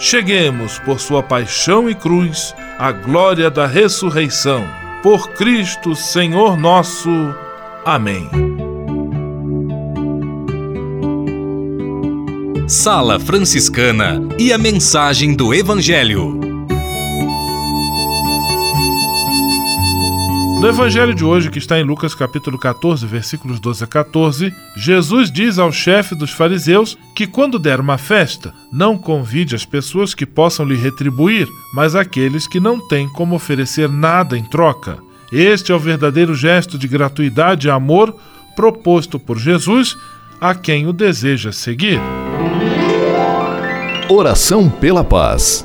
cheguemos, por sua paixão e cruz, à glória da ressurreição. Por Cristo, Senhor nosso. Amém. Sala Franciscana e a mensagem do Evangelho. No evangelho de hoje, que está em Lucas capítulo 14, versículos 12 a 14, Jesus diz ao chefe dos fariseus que quando der uma festa, não convide as pessoas que possam lhe retribuir, mas aqueles que não têm como oferecer nada em troca. Este é o verdadeiro gesto de gratuidade e amor proposto por Jesus a quem o deseja seguir. Oração pela paz.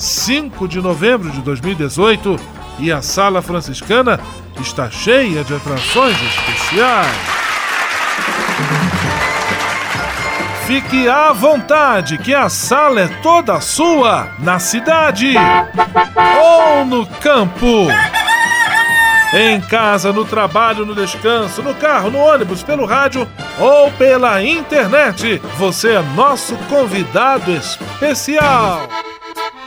5 de novembro de 2018 e a Sala Franciscana está cheia de atrações especiais. Fique à vontade, que a sala é toda sua, na cidade ou no campo. Em casa, no trabalho, no descanso, no carro, no ônibus, pelo rádio ou pela internet, você é nosso convidado especial.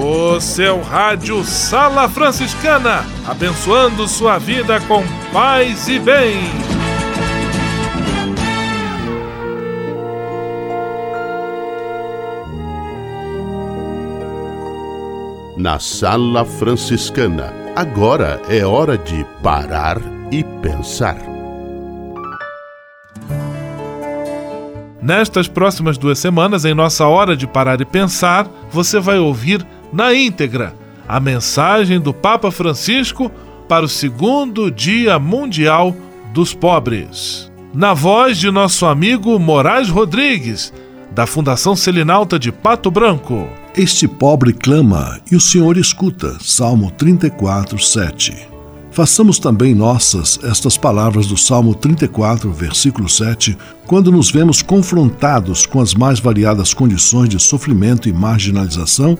O seu rádio Sala Franciscana, abençoando sua vida com paz e bem. Na Sala Franciscana, agora é hora de parar e pensar. Nestas próximas duas semanas, em nossa hora de parar e pensar, você vai ouvir na íntegra a mensagem do Papa Francisco para o segundo Dia Mundial dos Pobres. Na voz de nosso amigo Moraes Rodrigues, da Fundação Selinalta de Pato Branco. Este pobre clama e o Senhor escuta. Salmo 34, 7. Façamos também nossas estas palavras do Salmo 34, versículo 7, quando nos vemos confrontados com as mais variadas condições de sofrimento e marginalização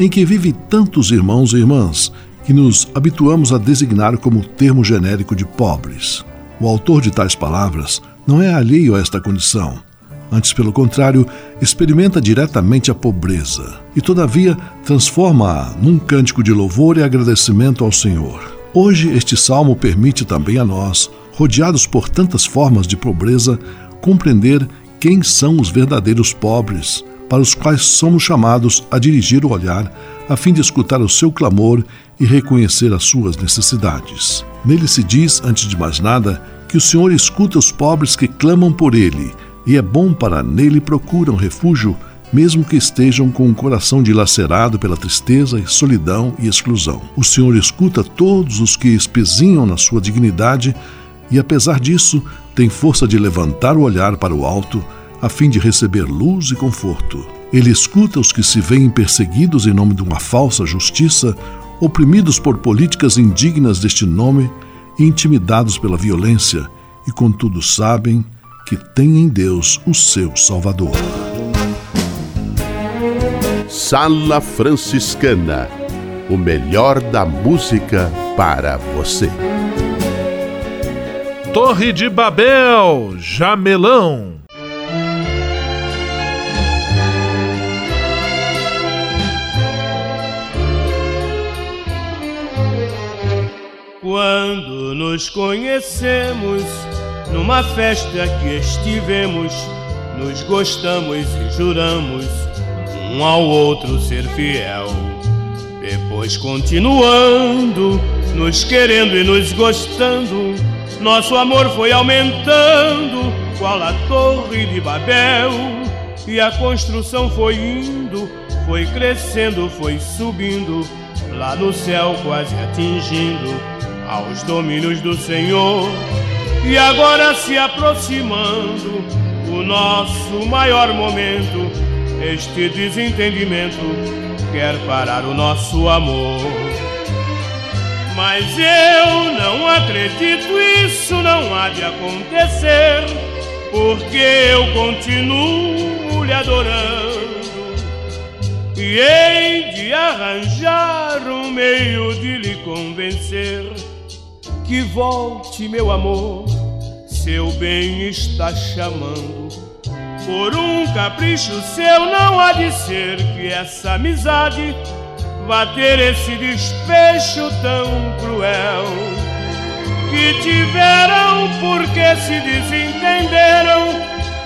em que vivem tantos irmãos e irmãs, que nos habituamos a designar como termo genérico de pobres. O autor de tais palavras não é alheio a esta condição. Antes, pelo contrário, experimenta diretamente a pobreza e, todavia, transforma-a num cântico de louvor e agradecimento ao Senhor. Hoje, este salmo permite também a nós, rodeados por tantas formas de pobreza, compreender quem são os verdadeiros pobres, para os quais somos chamados a dirigir o olhar, a fim de escutar o seu clamor e reconhecer as suas necessidades. Nele se diz, antes de mais nada, que o Senhor escuta os pobres que clamam por ele, e é bom para nele procuram refúgio mesmo que estejam com o coração dilacerado pela tristeza, solidão e exclusão. O Senhor escuta todos os que espezinham na sua dignidade e, apesar disso, tem força de levantar o olhar para o alto a fim de receber luz e conforto. Ele escuta os que se veem perseguidos em nome de uma falsa justiça, oprimidos por políticas indignas deste nome e intimidados pela violência, e contudo sabem que têm em Deus o seu Salvador. Sala Franciscana o melhor da música para você. Torre de Babel, Jamelão. Quando nos conhecemos, numa festa que estivemos, nos gostamos e juramos um ao outro ser fiel. Depois continuando, nos querendo e nos gostando, nosso amor foi aumentando, qual a torre de Babel. E a construção foi indo, foi crescendo, foi subindo, lá no céu quase atingindo aos domínios do Senhor. E agora se aproximando o nosso maior momento este desentendimento quer parar o nosso amor. Mas eu não acredito, isso não há de acontecer, porque eu continuo lhe adorando e hei de arranjar um meio de lhe convencer que volte, meu amor, seu bem está chamando por um capricho seu não há de ser que essa amizade vá ter esse desfecho tão cruel. Que tiveram porque se desentenderam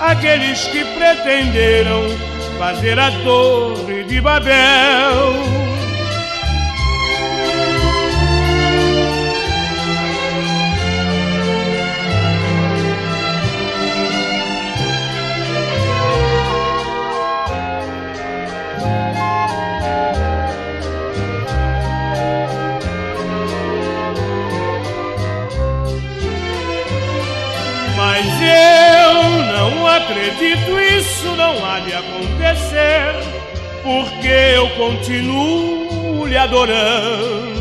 aqueles que pretenderam fazer a torre de Babel. Acredito, isso não há de acontecer, porque eu continuo lhe adorando.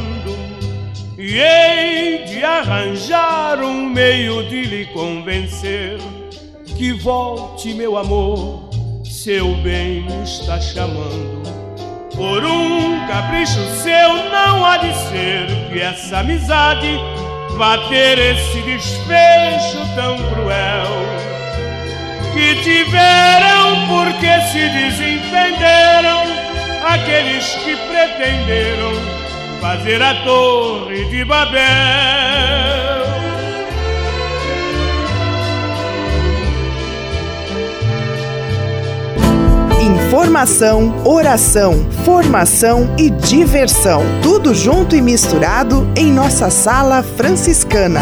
E hei de arranjar um meio de lhe convencer que volte, meu amor, seu bem está chamando. Por um capricho seu não há de ser que essa amizade vá ter esse desfecho tão cruel. Que tiveram porque se desentenderam aqueles que pretenderam fazer a torre de Babel. Informação, oração, formação e diversão. Tudo junto e misturado em nossa sala franciscana.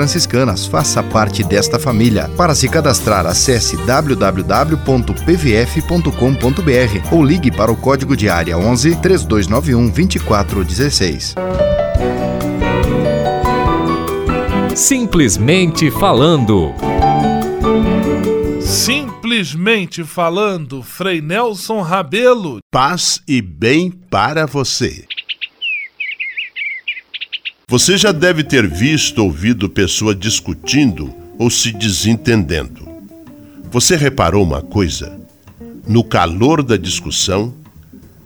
franciscanas. Faça parte desta família. Para se cadastrar, acesse www.pvf.com.br ou ligue para o código de área 11 3291 2416. Simplesmente falando. Simplesmente falando, Frei Nelson Rabelo. Paz e bem para você. Você já deve ter visto ou ouvido pessoa discutindo ou se desentendendo. Você reparou uma coisa? No calor da discussão,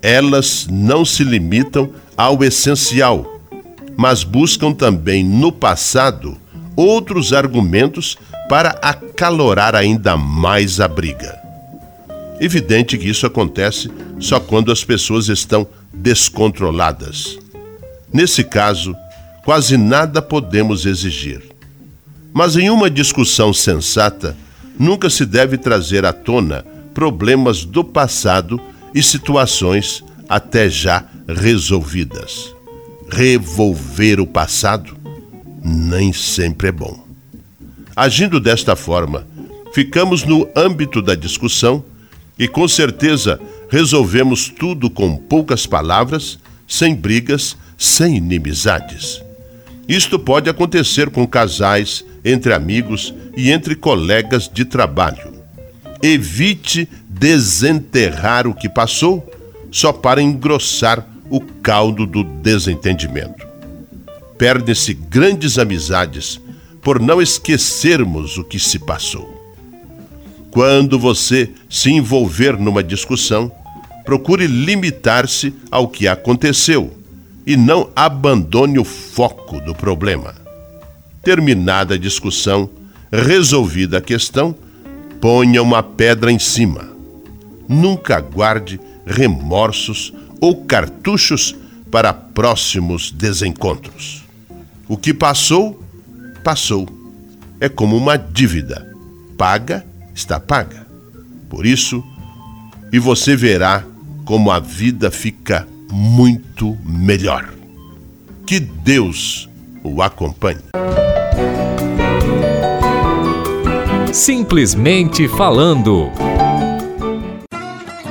elas não se limitam ao essencial, mas buscam também no passado outros argumentos para acalorar ainda mais a briga. Evidente que isso acontece só quando as pessoas estão descontroladas. Nesse caso, quase nada podemos exigir. Mas em uma discussão sensata, nunca se deve trazer à tona problemas do passado e situações até já resolvidas. Revolver o passado nem sempre é bom. Agindo desta forma, ficamos no âmbito da discussão e com certeza resolvemos tudo com poucas palavras, sem brigas, sem inimizades. Isto pode acontecer com casais, entre amigos e entre colegas de trabalho. Evite desenterrar o que passou só para engrossar o caldo do desentendimento. Perdem-se grandes amizades por não esquecermos o que se passou. Quando você se envolver numa discussão, procure limitar-se ao que aconteceu e não abandone o foco do problema. Terminada a discussão, resolvida a questão, ponha uma pedra em cima. Nunca guarde remorsos ou cartuchos para próximos desencontros. O que passou, passou. É como uma dívida. Paga, está paga. Por isso, e você verá como a vida fica muito melhor. Que Deus o acompanhe. Simplesmente falando.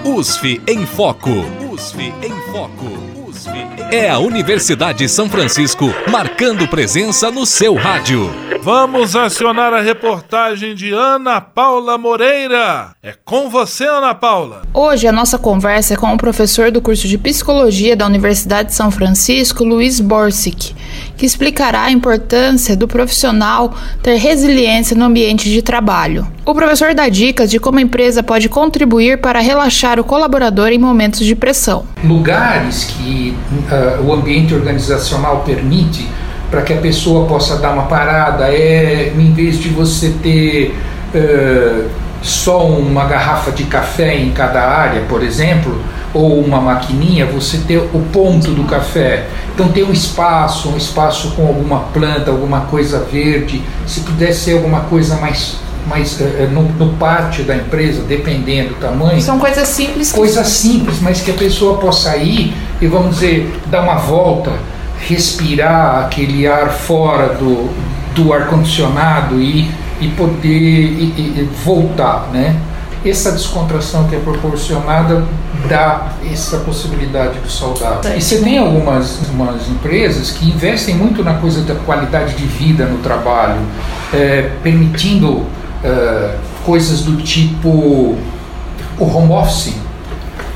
USF em Foco. USF em Foco. É a Universidade São Francisco marcando presença no seu rádio. Vamos acionar a reportagem de Ana Paula Moreira. É com você, Ana Paula. Hoje a nossa conversa é com o professor do curso de Psicologia da Universidade de São Francisco, Luiz Borsic. Que explicará a importância do profissional ter resiliência no ambiente de trabalho. O professor dá dicas de como a empresa pode contribuir para relaxar o colaborador em momentos de pressão. Lugares que uh, o ambiente organizacional permite para que a pessoa possa dar uma parada é em vez de você ter uh, só uma garrafa de café em cada área, por exemplo, ou uma maquininha, você ter o ponto do café. Então ter um espaço, um espaço com alguma planta, alguma coisa verde, se pudesse ser alguma coisa mais mais uh, no, no, pátio da empresa, dependendo do tamanho. São coisas simples. Coisas simples, mas que a pessoa possa ir e vamos dizer dar uma volta, respirar aquele ar fora do, do ar condicionado e, e poder e, e voltar, né? essa descontração que é proporcionada dá essa possibilidade do saudável. E você tem algumas, algumas empresas que investem muito na coisa da qualidade de vida no trabalho, é, permitindo é, coisas do tipo o home office.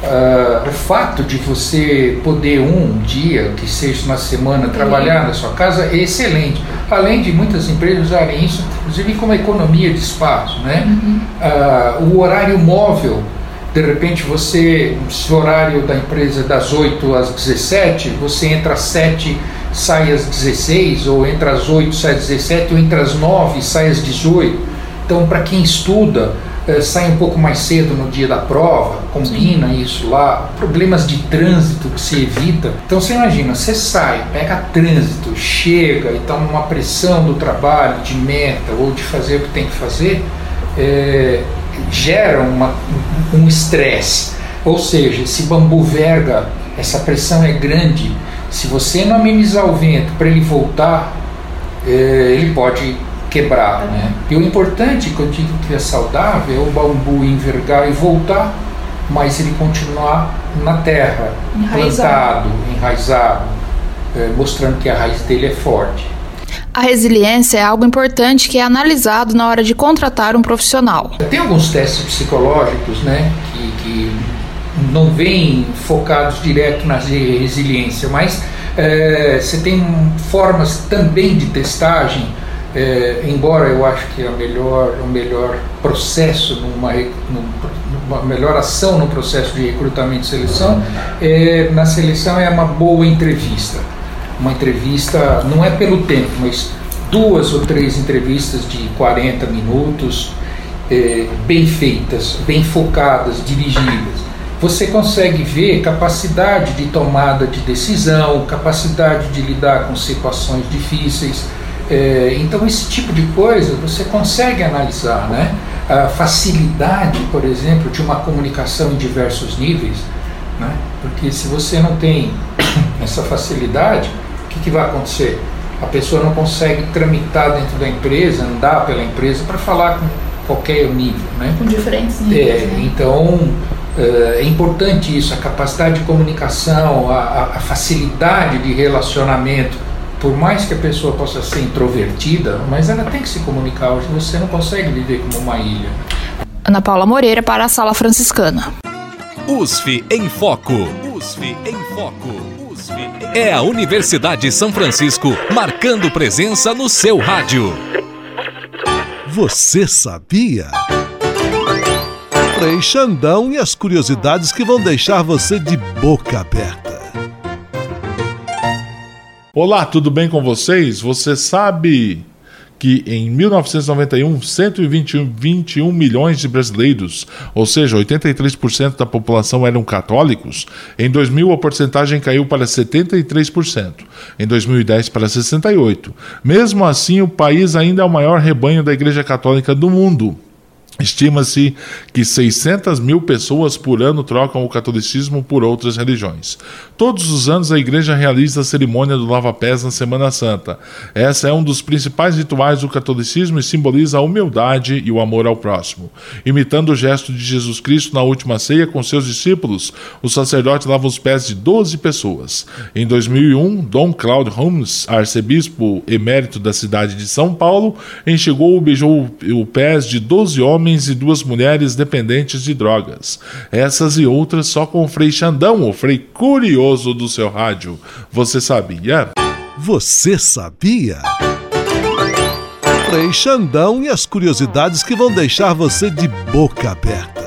Uh, o fato de você poder um dia, que seja uma semana, trabalhar na sua casa é excelente. Além de muitas empresas usarem isso, inclusive como economia de espaço. Né? Uhum. Uh, o horário móvel, de repente você, se o horário da empresa é das 8 às 17, você entra às 7, sai às 16, ou entra às 8, sai às 17, ou entra às 9, sai às 18. Então, para quem estuda, é, sai um pouco mais cedo no dia da prova, combina Sim. isso lá, problemas de trânsito que se evita. Então você imagina, você sai, pega trânsito, chega e está numa pressão do trabalho, de meta ou de fazer o que tem que fazer, é, gera um estresse. Ou seja, esse bambu verga, essa pressão é grande. Se você não amenizar o vento para ele voltar, é, ele pode quebrar. Né? E o importante, quando eu digo que é saudável, é o bambu envergar e voltar, mas ele continuar na terra, enraizado, plantado, enraizado, é, mostrando que a raiz dele é forte. A resiliência é algo importante que é analisado na hora de contratar um profissional. Tem alguns testes psicológicos né, que, que não vêm focados direto na resiliência, mas é, você tem formas também de testagem é, embora eu acho que a melhor, o melhor processo, numa, numa melhor ação no processo de recrutamento e seleção, é, na seleção é uma boa entrevista. Uma entrevista, não é pelo tempo, mas duas ou três entrevistas de 40 minutos, é, bem feitas, bem focadas, dirigidas. Você consegue ver capacidade de tomada de decisão, capacidade de lidar com situações difíceis, é, então, esse tipo de coisa você consegue analisar, né? A facilidade, por exemplo, de uma comunicação em diversos níveis, né? Porque se você não tem essa facilidade, o que, que vai acontecer? A pessoa não consegue tramitar dentro da empresa, andar pela empresa para falar com qualquer nível, né? Com diferentes níveis. É, né? Então, é, é importante isso, a capacidade de comunicação, a, a facilidade de relacionamento por mais que a pessoa possa ser introvertida, mas ela tem que se comunicar. Hoje você não consegue viver como uma ilha. Ana Paula Moreira para a Sala Franciscana. USF em Foco. USF em Foco. É a Universidade de São Francisco marcando presença no seu rádio. Você sabia? Frei Xandão e as curiosidades que vão deixar você de boca aberta. Olá, tudo bem com vocês? Você sabe que em 1991, 121 milhões de brasileiros, ou seja, 83% da população eram católicos. Em 2000, a porcentagem caiu para 73%. Em 2010, para 68%. Mesmo assim, o país ainda é o maior rebanho da Igreja Católica do mundo. Estima-se que 600 mil pessoas por ano trocam o catolicismo por outras religiões. Todos os anos a igreja realiza a cerimônia do lava-pés na Semana Santa. Essa é um dos principais rituais do catolicismo e simboliza a humildade e o amor ao próximo. Imitando o gesto de Jesus Cristo na última ceia com seus discípulos, o sacerdote lava os pés de 12 pessoas. Em 2001, Dom Claude Holmes, arcebispo emérito da cidade de São Paulo, enxugou e beijou os pés de 12 homens homens e duas mulheres dependentes de drogas. Essas e outras só com o Frei Xandão, o Frei Curioso do seu rádio. Você sabia? Você sabia? Frei Xandão e as curiosidades que vão deixar você de boca aberta.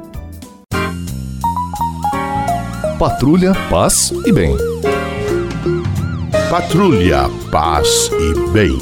Patrulha, paz e bem. Patrulha, paz e bem.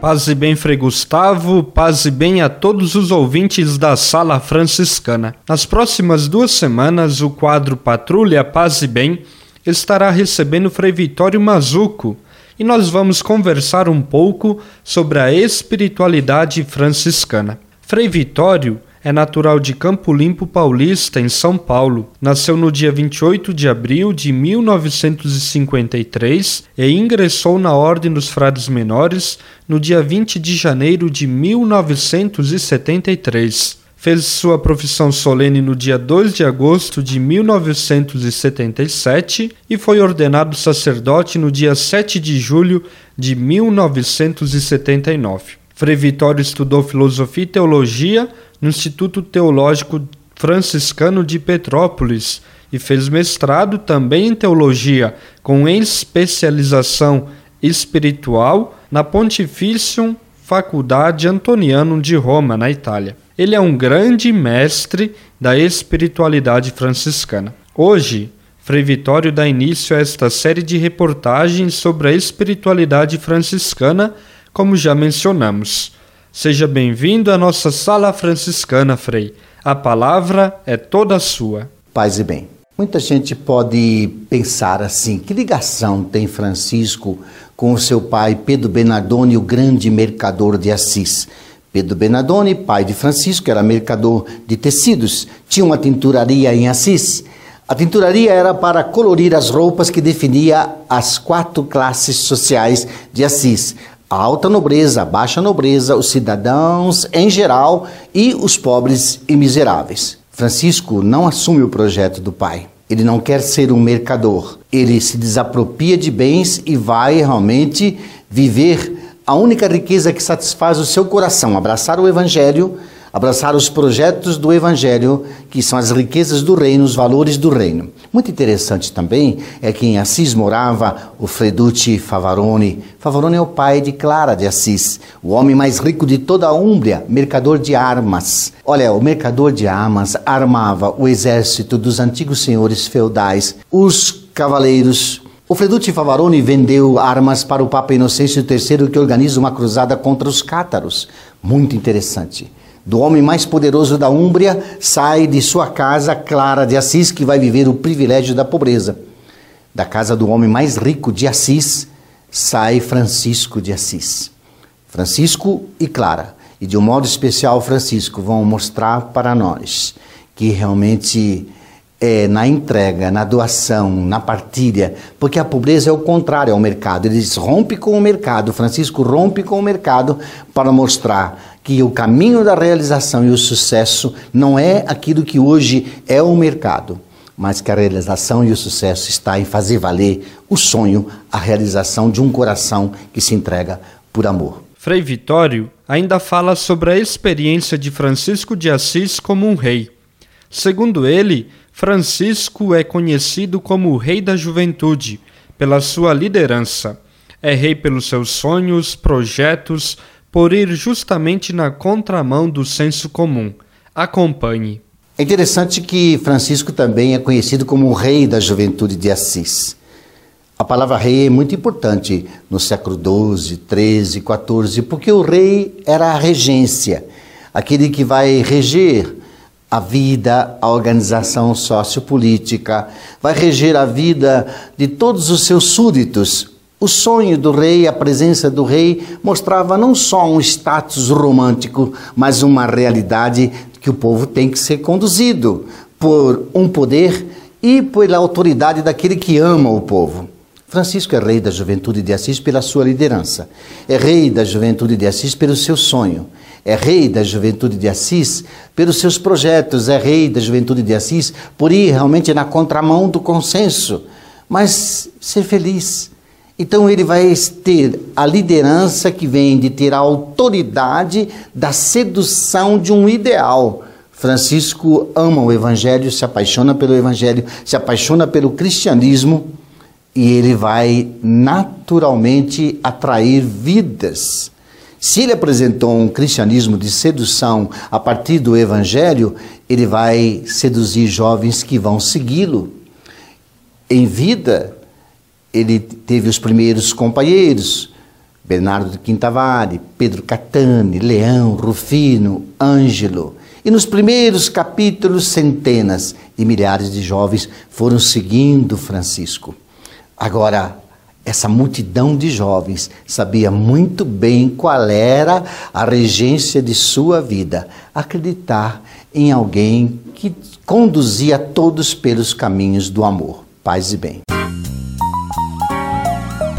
Paz e bem, Frei Gustavo, paz e bem a todos os ouvintes da Sala Franciscana. Nas próximas duas semanas, o quadro Patrulha, Paz e Bem estará recebendo Frei Vitório Mazuco e nós vamos conversar um pouco sobre a espiritualidade franciscana. Frei Vitório é natural de Campo Limpo Paulista, em São Paulo. Nasceu no dia 28 de abril de 1953 e ingressou na Ordem dos Frades Menores no dia 20 de janeiro de 1973. Fez sua profissão solene no dia 2 de agosto de 1977 e foi ordenado sacerdote no dia 7 de julho de 1979. Frei Vitório estudou filosofia e teologia no Instituto Teológico Franciscano de Petrópolis e fez mestrado também em teologia, com especialização espiritual na Pontifício Faculdade Antoniano de Roma, na Itália. Ele é um grande mestre da espiritualidade franciscana. Hoje, Frei Vitório dá início a esta série de reportagens sobre a espiritualidade franciscana, como já mencionamos. Seja bem-vindo à nossa sala franciscana, Frei. A palavra é toda sua. Paz e bem. Muita gente pode pensar assim: que ligação tem Francisco com o seu pai Pedro Bernardone, o grande mercador de Assis? Pedro Bernardone, pai de Francisco, era mercador de tecidos, tinha uma tinturaria em Assis. A tinturaria era para colorir as roupas que definia as quatro classes sociais de Assis: a alta nobreza, a baixa nobreza, os cidadãos em geral e os pobres e miseráveis. Francisco não assume o projeto do pai. Ele não quer ser um mercador. Ele se desapropria de bens e vai realmente viver a única riqueza que satisfaz o seu coração, abraçar o evangelho abraçar os projetos do Evangelho, que são as riquezas do reino, os valores do reino. Muito interessante também é que em Assis morava o Freducci Favarone. Favarone é o pai de Clara de Assis, o homem mais rico de toda a Úmbria, mercador de armas. Olha, o mercador de armas armava o exército dos antigos senhores feudais, os cavaleiros, o Freducci Favarone vendeu armas para o Papa Inocêncio III, que organiza uma cruzada contra os cátaros. Muito interessante do homem mais poderoso da Úmbria, sai de sua casa Clara de Assis, que vai viver o privilégio da pobreza. Da casa do homem mais rico de Assis, sai Francisco de Assis. Francisco e Clara, e de um modo especial Francisco, vão mostrar para nós que realmente é na entrega, na doação, na partilha, porque a pobreza é o contrário ao mercado. Ele diz, rompe com o mercado. Francisco rompe com o mercado para mostrar que o caminho da realização e o sucesso não é aquilo que hoje é o mercado, mas que a realização e o sucesso está em fazer valer o sonho, a realização de um coração que se entrega por amor. Frei Vitório ainda fala sobre a experiência de Francisco de Assis como um rei. Segundo ele, Francisco é conhecido como o Rei da Juventude, pela sua liderança. É rei pelos seus sonhos, projetos, por ir justamente na contramão do senso comum. Acompanhe. É interessante que Francisco também é conhecido como o Rei da Juventude de Assis. A palavra rei é muito importante no século XII, XIII, XIV, porque o rei era a regência, aquele que vai reger a vida, a organização sociopolítica, vai reger a vida de todos os seus súditos. O sonho do rei, a presença do rei, mostrava não só um status romântico, mas uma realidade que o povo tem que ser conduzido por um poder e pela autoridade daquele que ama o povo. Francisco é rei da juventude de Assis pela sua liderança, é rei da juventude de Assis pelo seu sonho, é rei da juventude de Assis pelos seus projetos, é rei da juventude de Assis por ir realmente na contramão do consenso, mas ser feliz. Então ele vai ter a liderança que vem de ter a autoridade da sedução de um ideal. Francisco ama o evangelho, se apaixona pelo evangelho, se apaixona pelo cristianismo e ele vai naturalmente atrair vidas. Se ele apresentou um cristianismo de sedução a partir do evangelho, ele vai seduzir jovens que vão segui-lo. Em vida, ele teve os primeiros companheiros, Bernardo de Quintavare, Pedro Catani, Leão, Rufino, Ângelo. E nos primeiros capítulos, centenas de milhares de jovens foram seguindo Francisco. Agora, essa multidão de jovens sabia muito bem qual era a regência de sua vida, acreditar em alguém que conduzia todos pelos caminhos do amor, paz e bem.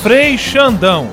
Frei Xandão,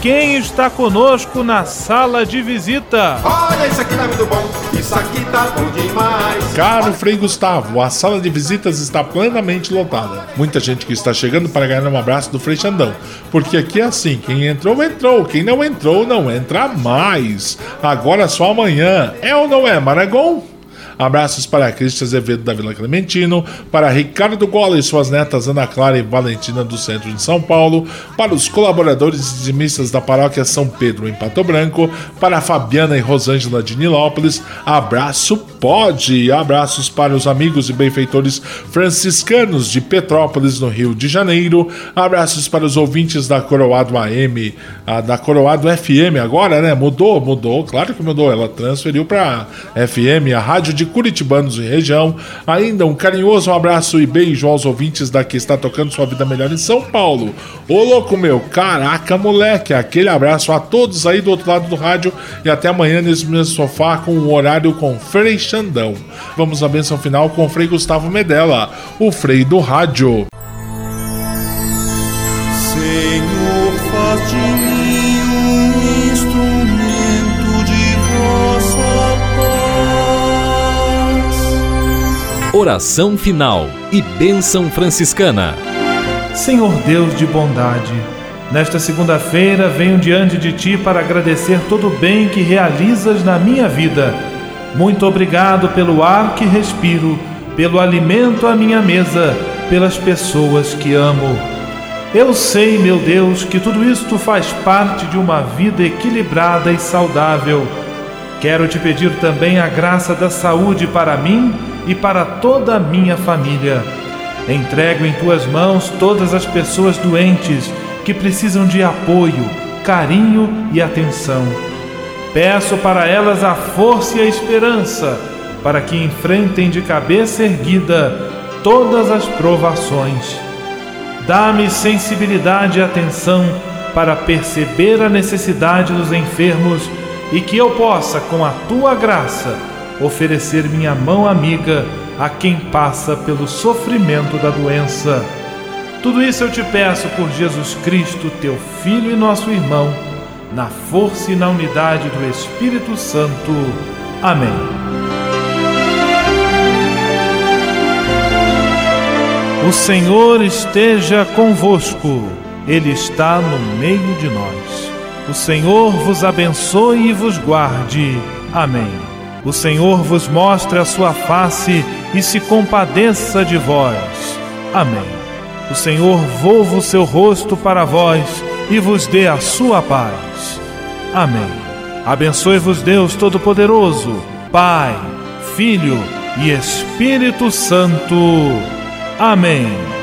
quem está conosco na sala de visita? Olha, isso aqui tá muito bom, isso aqui tá bom demais. Caro Frei Gustavo, a sala de visitas está plenamente lotada. Muita gente que está chegando para ganhar um abraço do Frei Xandão. Porque aqui é assim: quem entrou, entrou. Quem não entrou, não entra mais. Agora só amanhã. É ou não é, Maragon? Abraços para Cristian Azevedo da Vila Clementino, para Ricardo Gola e suas netas Ana Clara e Valentina do centro de São Paulo, para os colaboradores e dizimistas da paróquia São Pedro em Pato Branco, para Fabiana e Rosângela de Nilópolis. Abraço pode! Abraços para os amigos e benfeitores franciscanos de Petrópolis, no Rio de Janeiro. Abraços para os ouvintes da Coroado AM, a da Coroado FM agora, né? Mudou, mudou, claro que mudou. Ela transferiu para FM, a rádio de Curitibanos e região. Ainda um carinhoso abraço e beijo aos ouvintes da que está tocando sua vida melhor em São Paulo. Ô louco meu, caraca moleque, aquele abraço a todos aí do outro lado do rádio e até amanhã nesse mesmo sofá com o horário com Frei Xandão. Vamos à benção final com o Frei Gustavo Medella, o Frei do Rádio. Senhor, faz de mim um instrumento de vossa paz. Oração final e bênção franciscana. Senhor Deus de bondade, nesta segunda-feira venho diante de Ti para agradecer todo o bem que realizas na minha vida. Muito obrigado pelo ar que respiro, pelo alimento à minha mesa, pelas pessoas que amo. Eu sei, meu Deus, que tudo isto faz parte de uma vida equilibrada e saudável. Quero te pedir também a graça da saúde para mim e para toda a minha família. Entrego em tuas mãos todas as pessoas doentes que precisam de apoio, carinho e atenção. Peço para elas a força e a esperança para que enfrentem de cabeça erguida todas as provações. Dá-me sensibilidade e atenção para perceber a necessidade dos enfermos e que eu possa, com a tua graça, oferecer minha mão amiga a quem passa pelo sofrimento da doença. Tudo isso eu te peço por Jesus Cristo, teu Filho e nosso irmão, na força e na unidade do Espírito Santo. Amém. O Senhor esteja convosco, Ele está no meio de nós. O Senhor vos abençoe e vos guarde. Amém. O Senhor vos mostre a sua face e se compadeça de vós. Amém. O Senhor volva o seu rosto para vós e vos dê a sua paz. Amém. Abençoe-vos Deus Todo-Poderoso, Pai, Filho e Espírito Santo. Amém.